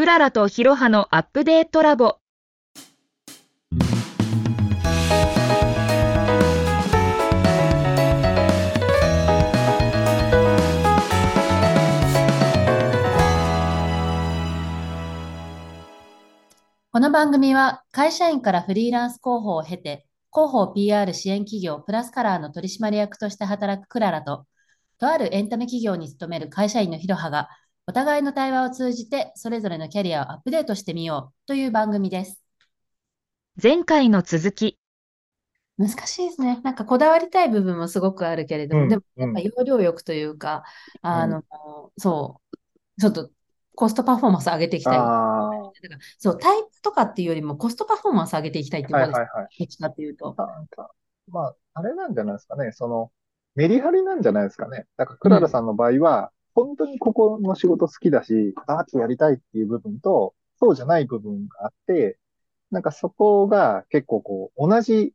クララとヒロハのアップデートラボ。この番組は会社員からフリーランス広報を経て、広報 PR 支援企業プラスカラーの取締役として働くクララと、とあるエンタメ企業に勤める会社員のヒロハが、お互いの対話を通じてそれぞれのキャリアをアップデートしてみようという番組です。前回の続き。難しいですね。なんかこだわりたい部分もすごくあるけれども、うんでもうんやっぱ要領欲というか、あの、そう、ちょっとコストパフォーマンス上げていきたい。だかあらそう、タイプとかっていうよりもコストパフォーマンス上げていきたいってあ、いうことです。はいはいはい。どっちかっていうと。なんか、まあ、あれなんじゃないですかね。その、メリハリなんじゃないですかね。だから、クララさんの場合は、本当にここの仕事好きだし、バーッとやりたいっていう部分と、そうじゃない部分があって、なんかそこが結構こう、同じ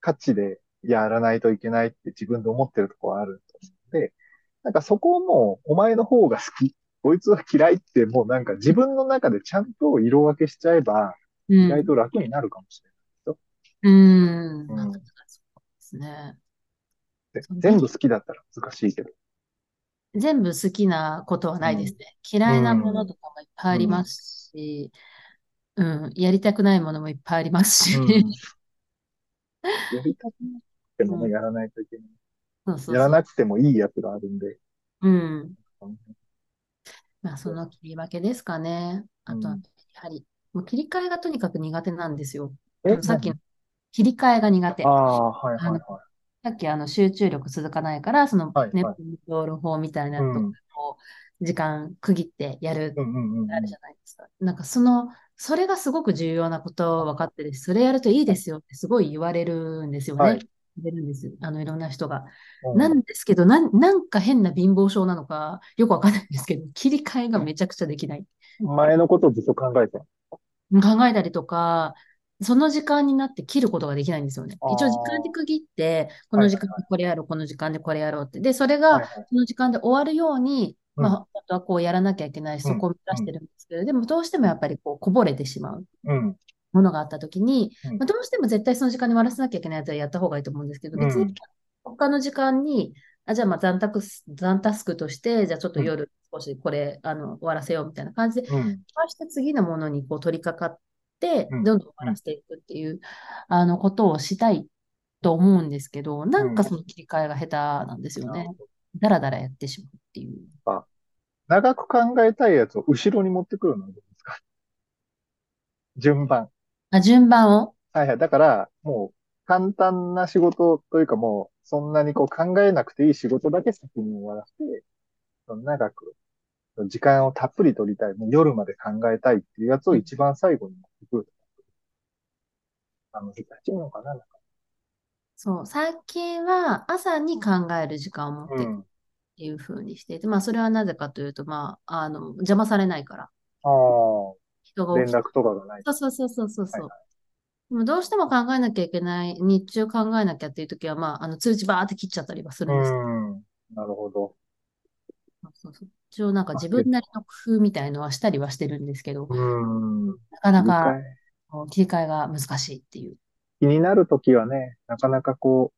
価値でやらないといけないって自分で思ってるところがあると思うので、なんかそこをもう、お前の方が好き、こいつは嫌いってもうなんか自分の中でちゃんと色分けしちゃえば、うん意外と楽になるかもしれない。うーん。うんなんかそうですね。全部好きだったら難しいけど。全部好きなことはないですね。嫌いなものとかもいっぱいありますし、うん、やりたくないものもいっぱいありますし、うん やりたくなくてもね、うんやらないといけない。そうそうやら。なくてもいいやつがあるんで。うん。まあ、その切り分けですかね。あとは、うんやはり、もう切り替えがとにかく苦手なんですよ。さっきの切り替えが苦手。ああ、はいはいはい。さっきあの集中力続かないから、そのね、はいはいポンドール法みたいなのとうんかを時間区切ってやる。あるじゃないですか。なんかその、それがすごく重要なこと分かってるし、それやるといいですよってすごい言われるんですよね。はいるんです。あの、いろんな人が。うんなんですけど、なん、なんか変な貧乏症なのか、よくわかんないんですけど、切り替えがめちゃくちゃできない。前のことをずっと考えて。考えたりとか、その時間になって切ることができないんですよね。一応時間で区切って、この時間でこれやろう、この時間でこれやろうって。で、それはいがはいその時間で終わるように、うんまあ、本当はこうやらなきゃいけないし、そこを目指してるんですけど、でもどうしてもやっぱりこうこぼれてしまううん。ものがあったときに、うんまあ、どうしても絶対その時間に終わらせなきゃいけないやつはやった方がいいと思うんですけど、別にうん他の時間に、あ、じゃあまあ残タクス、残タスクとして、じゃあちょっと夜少しこれ、あの、終わらせようみたいな感じで、うん。回して次のものにこう取り掛かっどんどん終わらせていくっていう、あの、ことをしたいと思うんですけど、なんかその切り替えが下手なんですよね。だらだらやってしまうっていう。長く考えたいやつを後ろに持ってくるのはどうですか？順番。あ、順番を？はいはい。だから、もう、簡単な仕事というかもう、そんなにこう考えなくていい仕事だけ先に終わらせて、長く、時間をたっぷり取りたい、もう夜まで考えたいっていうやつを一番最後に持難しいのかななんかそう、最近は朝に考える時間を持ってっうん。ていう風にしていて、まあそれはなぜかというと、まあ、あの、邪魔されないから。ああ、人が。連絡とかがない。そうそうそうそうそうそう。はいでもどうしても考えなきゃいけない、日中考えなきゃっていうときは、まあ、あの通知バーって切っちゃったりはするんです。なるほど。そうそうそう一応なんか自分なりの工夫みたいのはしたりはしてるんですけど、うん。なかなか切り替えが難しいっていう。気になるときはね、なかなかこ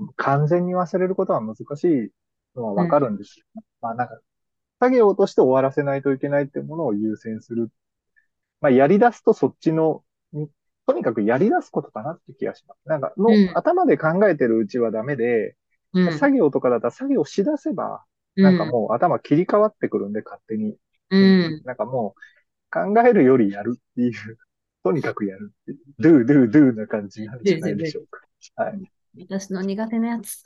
う、完全に忘れることは難しいのはわかるんですよ。まあなんか、作業として終わらせないといけないってものを優先する。まあやり出すとそっちの、にとにかくやり出すことかなって気がします。なんかの、うん頭で考えてるうちはダメで、うん。作業とかだったら作業しだせば、なんかもう頭切り替わってくるんで、勝手に。うん。なんかもう、考えるよりやるっていう、とにかくやるっていう、ドゥドゥドゥな感じなんじゃないでしょうか。はい。私の苦手なやつ。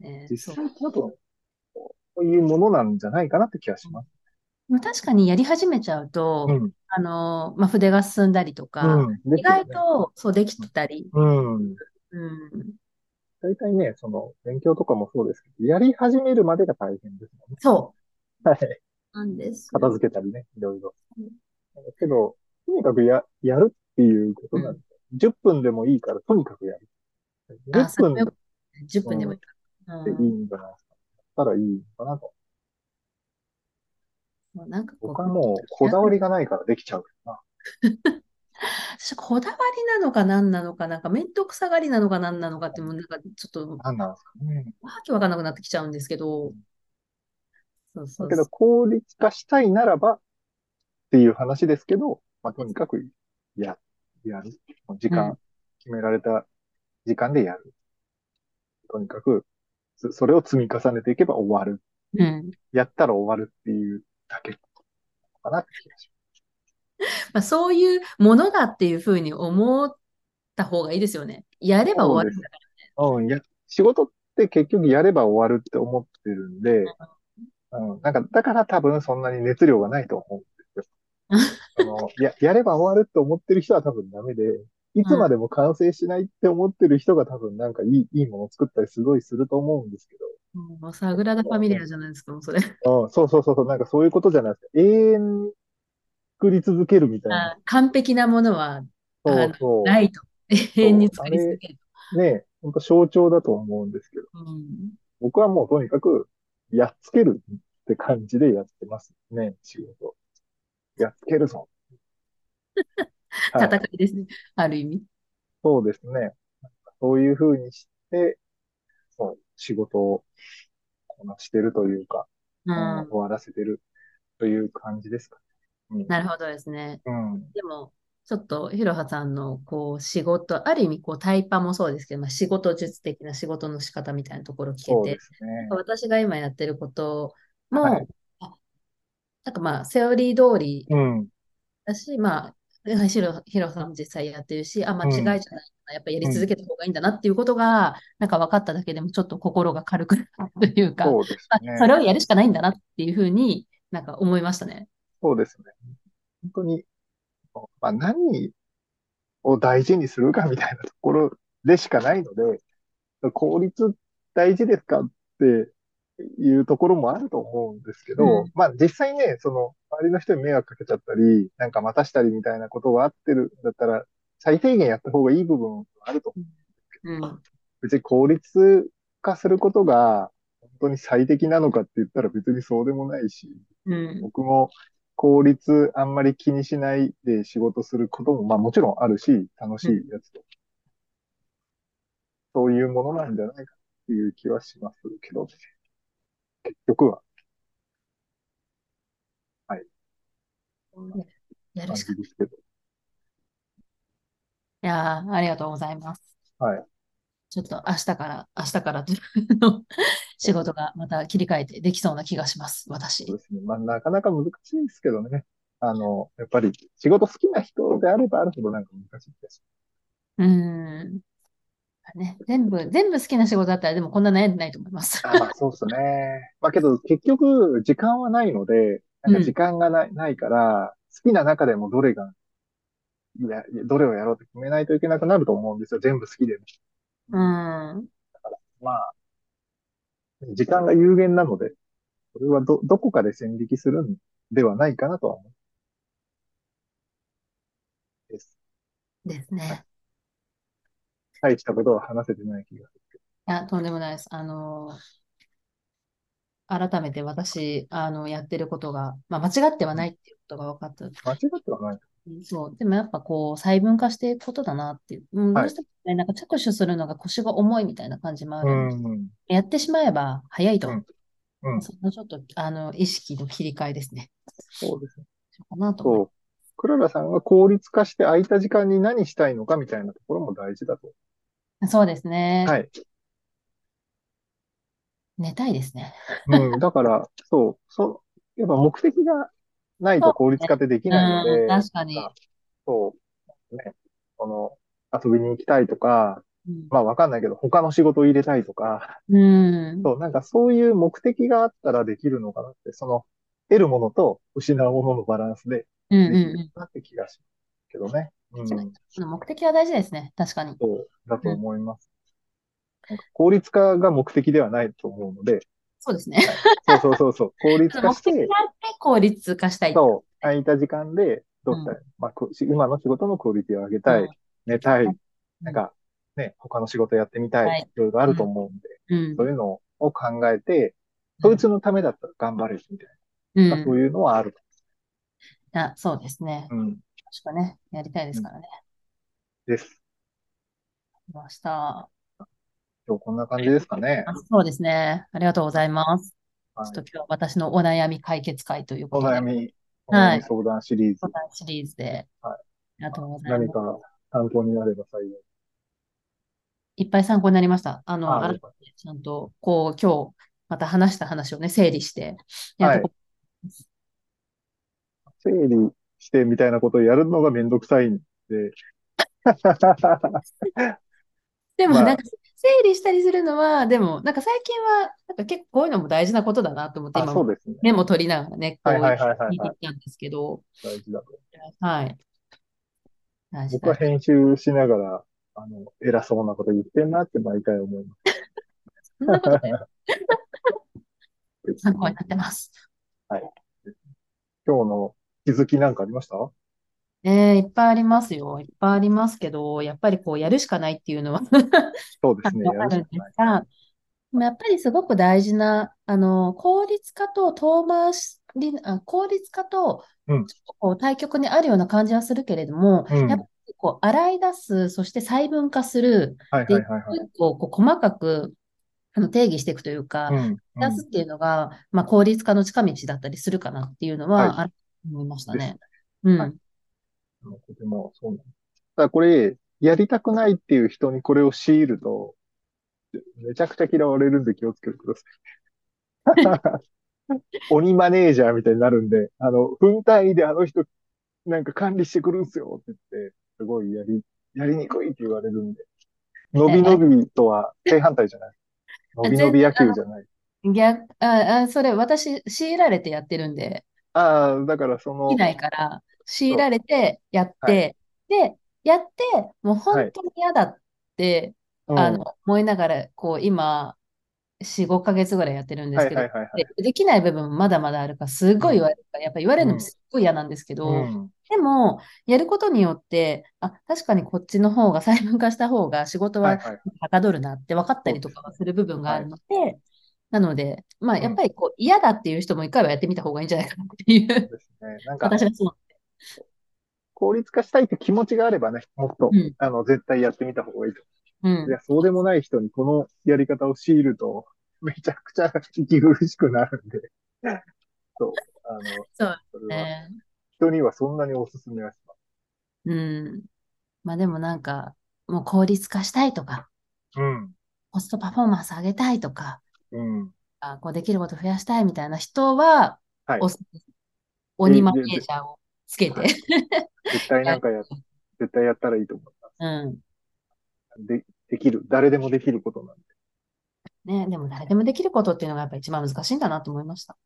ね実そう際こういうものなんじゃないかなって気がします。まあ確かにやり始めちゃうと、うん。あの、まあ、筆が進んだりとか、うん。意外とそうできてたり、うん。うん。大体ね、その、勉強とかもそうですけど、やり始めるまでが大変ですもんね。そはい。うなんですよ。片付けたりね、いろいろうん。だけど、とにかくや、やるっていうことなんで、10分でもいいから、とにかくやる。あ、10分それよ10分でもいいか。でいいんじゃないですか。だったらいいのかなと。もうなんかこう、僕はもうこだわりがないからできちゃうな。私こだわりなのか何なのか、なんか面倒くさがりなのか何なのかって、もうなんかちょっと、何なんですかね。わけわかんなくなってきちゃうんですけど、そうそうだけど効率化したいならばっていう話ですけど、まあ、とにかくや、やる。時間、うん決められた時間でやる。とにかく、そそれを積み重ねていけば終わる。うん。やったら終わるっていうだけかなって気がしま あ、そういうものだっていうふうに思った方がいいですよね。やれば終わるんだかます。うん、や、仕事って結局やれば終わるって思ってるんで、うん、なんか、だから多分そんなに熱量がないと思うんですよ。その、や、やれば終わるって思ってる人は多分ダメで、いつまでも完成しないって思ってる人が多分なんかいい、いいものを作ったりすごいすると思うんですけら。もうサグラダ・ファミリアじゃないですか、もうそれ。ど、うん、そうそうそうそう、なんかそういうことじゃないですか。永遠に作り続けるみたいな。あ完璧なものはそうそう。ないと。永遠に作り続ける。ね、本当象徴だと思うんですけど、うん僕はもうとにかく、やっつけるって感じでやってますね、仕事。やっつけるぞ。はい戦いですね。ある意味。そうですね。そういうふうにして、そう、仕事をこなしてるというか、うん。終わらせてるという感じですかね。なるほどですね。うん。でも、ちょっと、ひろはさんの、こう、仕事、ある意味、こう、タイパもそうですけど、まあ、仕事術的な仕事の仕方みたいなところを聞けて、ね。私が今やってることも、はいあなんかまあ、セオリー通りうん。だし、まあ、ひろ、ひろさんも実際やってるし、あ、間違いじゃないな、やっぱやり続けた方がいいんだなっていうことが、なんか分かっただけでも、ちょっと心が軽くなるというか、そねれをやるしかないんだなっていうふうになんか思いましたね。そうですね。本当に、まあ、何を大事にするかみたいなところでしかないので、効率大事ですかっていうところもあると思うんですけど、うんまあ実際ね、その周りの人に迷惑かけちゃったり、なんか待たしたりみたいなことがあってるんだったら、最低限やった方がいい部分はあると思う。うん。別に効率化することが本当に最適なのかって言ったら別にそうでもないし、うん。僕も効率あんまり気にしないで仕事することも、まあもちろんあるし、楽しいやつと。そういうものなんじゃないかっていう気はしますけど、結局は感やるしかじですけど。いやーありがとうございます。はい。ちょっと明日から、明日からという の仕事がまた切り替えてできそうな気がします、私そう。ですね。まあなかなか難しいですけどね。あの、やっぱり仕事好きな人であればあるほどなんか難しいです。うーん。ね、全部、全部好きな仕事だったら、でもこんな悩んでないと思います。あ、まあそうですね。まあけど結局時間はないので、なんか時間がない、ないから、好きな中でもどれが、いや、どれをやろうって決めないといけなくなると思うんですよ。全部好きでも。うーん。まあ、時間が有限なので、それはど、どこかで線引きするんではないかなとは思う。です。ですね。大したことは話せてない気がするけいや、とんでもないです。あのー、改めて私、あの、やってることが、まあ、間違ってはないっていうことが分かった。ど。間違ってはない。そう。でもやっぱこう、細分化していくことだなっていう。うん、どはいうしてもね、なんか着手するのが腰が重いみたいな感じもあうるんで、ん。やってしまえば早いと。うんうん。そのちょっと、あの、意識の切り替えですね。そうですね。そうかなと思いそう。クララさんが効率化して空いた時間に何したいのかみたいなところも大事だと。そうですね。はい。寝たいですね。うん。だから、そう、そう、やっぱ目的がないと効率化ってできないのうん、で、確かに。そう、ね、この、遊びに行きたいとか、うんまあわかんないけど、他の仕事を入れたいとか、うん。そう、なんかそういう目的があったらできるのかなって、その、得るものと失うもののバランスでできるうん。なって気がしますけどね。うん。確かにその目的は大事ですね。確かに。そう、だと思います。なんか効率化が目的ではないと思うので、そうですね。そうそうそうそう、効率目化して、的があって効率化したい。そう、空いた時間でどうしたい、まあ、こ今の仕事のクオリティを上げたい、うん寝たいうん、なんかね、他の仕事やってみたい、はいいろいろあると思うんで、うんそういうのを考えて、そいつのためだったら頑張れるみたいうん。まあそういうのはある。あ、そうですね。うん。もしくはね、やりたいですからね。です。ました。今日こんな感じですかね。あそうですね。ありがとうございます。はいちょっと今日は私のお悩み解決会というおことで、悩み、おはい悩み相談シリーズ相。談シリーズで、はいありがとうございます。何か参考になれば幸い。いっぱい参考になりました。あの、あちゃんと、こう、今日、また話した話をね、整理して、やっとこ整理してみたいなことをやるのがめんどくさいんで。でも、まあなんか、整理したりするのは、でも、なんか最近は、なんか結構こういうのも大事なことだなと思って、あ、今もそうですね。メモ取りながらね、こうはいはいはいはいはい聞いてきたんですけど、大事だと。はい。僕は編集しながら、あの、偉そうなこと言ってんなって毎回思いまそんなことね、す。参考になってます。今日の気づきなんかありました？えー、いっぱいありますよ。いっぱいありますけど、やっぱりこう、やるしかないっていうのは そうですね。やあるんでるしかない。すが、でもやっぱりすごく大事な、あの、効率化と遠回しり、あ、効率化と、うんちょっとこう対極にあるような感じはするけれども、うんやっぱりこう洗い出す、そして細分化する、はいはいはいはい。こう細かくあの定義していくというか、うん。出すっていうのが、まあ、効率化の近道だったりするかなっていうのは、はあると思いましたですね。うん。はいうんとてもそうなんでだこれ、やりたくないっていう人にこれを強いると、めちゃくちゃ嫌われるんで気をつけてください。鬼マネージャーみたいになるんで、あの、分単位であの人なんか管理してくるんすよって言って、すごいやり、やりにくいって言われるんで。伸び伸びとは正反対じゃない。伸び伸び野球じゃない。逆、あ、あ、それ私、強いられてやってるんで、ああ、だからそのでき、ないから、強いられてやっはて、で、やって、もう本当に嫌だって、うんあの、思いながら、こう、今、4、5ヶ月ぐらいやってるんですけど、はいはいはいはいで、できない部分もまだまだあるから、すごい言われるから、やっぱ言われるのもすっごい嫌なんですけど、うん。でも、やることによって、あ、確かにこっちの方が細分化した方が仕事ははいはい。はかどるなって分かったりとかする部分があるので、なので、まあ、うんやっぱりこう嫌だっていう人も一回はやってみた方がいいんじゃないかなっていう、ですね。なんか、私はそう。効率化したいって気持ちがあればね、もっと、うんあの、絶対やってみた方がいいと。うんい。や、そうでもない人にこのやり方を強いると、めちゃくちゃ息苦しくなるんで。そう。あの、そうそれは、ね。人にはそんなにおすすめはします。うん。まあでもなんか、もう効率化したいとか、うん。コストパフォーマンス上げたいとか、うん。あこうできること増やしたいみたいな人は、はいおすすめ鬼マネージャーをつけて、絶対なんかや、絶対やったらいいと思いまうん。す。で、できる。誰でもできることなんで。ね、でも誰でもできることっていうのがやっぱ一番難しいんだなと思いました。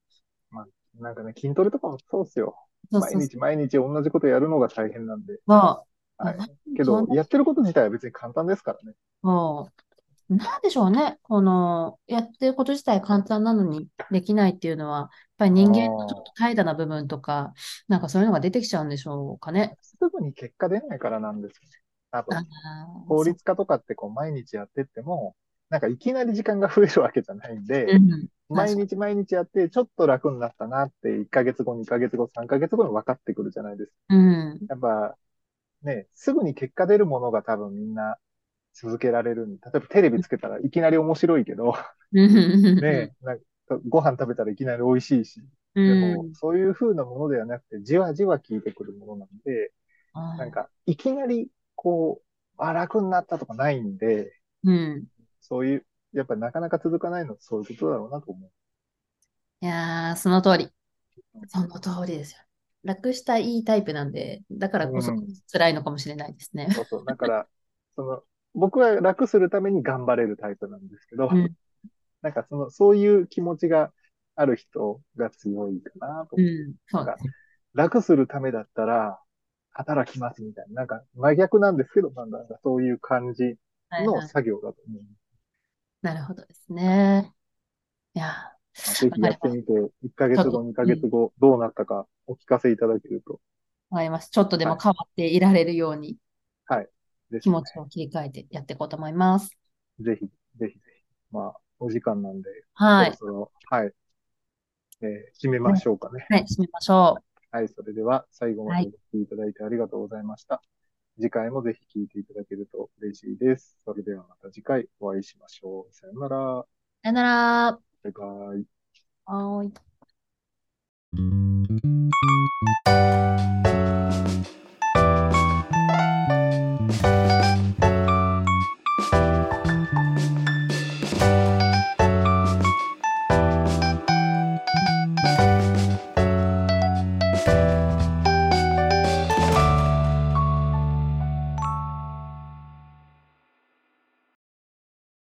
なんかね、筋トレとかもそうっすよ。そうそう毎日毎日同じことやるのが大変なんで。そう。はいあ。けど、やってること自体は別に簡単ですからね。そう。なんでしょうね。この、やってること自体簡単なのにできないっていうのは、やっぱり人間のちょっと怠惰な部分とか、なんかそういうのが出てきちゃうんでしょうかね。すぐに結果出ないからなんですよね。多分あ。ー効率化とかってこう毎日やってっても、なんかいきなり時間が増えるわけじゃないんで、うん。毎日毎日やってちょっと楽になったなって1ヶ月後、2ヶ月後、3ヶ月後に分かってくるじゃないですか。うん。やっぱね、すぐに結果出るものが多分みんな続けられるんで。例えばテレビつけたらいきなり面白いけど、うん。ね、なんかご飯食べたらいきなり美味しいし、うでもん。そういう風なものではなくて、じわじわ効いてくるものなんで、なんかいきなりこう、あ、楽になったとかないんで、うん。そういう、やっぱなかなか続かないのはそういうことだろうなと思う。いやー、その通り。その通りですよ。楽したいいタイプなんで、だからこそうん辛いのかもしれないですね。そうそう。だから、その、僕は楽するために頑張れるタイプなんですけど、うんなんかその、そういう気持ちがある人が強いかなと思う。うん。そうですね。楽するためだったら、働きますみたいな。なんか真逆なんですけど、なんだそういう感じはいはいの作業だと思う。なるほどですね。いやまあぜひやってみて、1ヶ月後、うん2ヶ月後、どうなったかお聞かせいただけると。ー、わかります。ちょっとでも変わっていられるようにです気持ちを切り替えてやっていこうと思います。ぜひ、ぜひぜひ。まあ、お時間なんで、はい。そろそろ、はい。えー締めましょうかね。はい、締めましょう。はい、それでは最後まはいでお聞きいただいてありがとうございました。次回もぜひ聞いていただけると嬉しいです。それではまた次回お会いしましょう。さよなら。さよなら。バイバイ。はーい。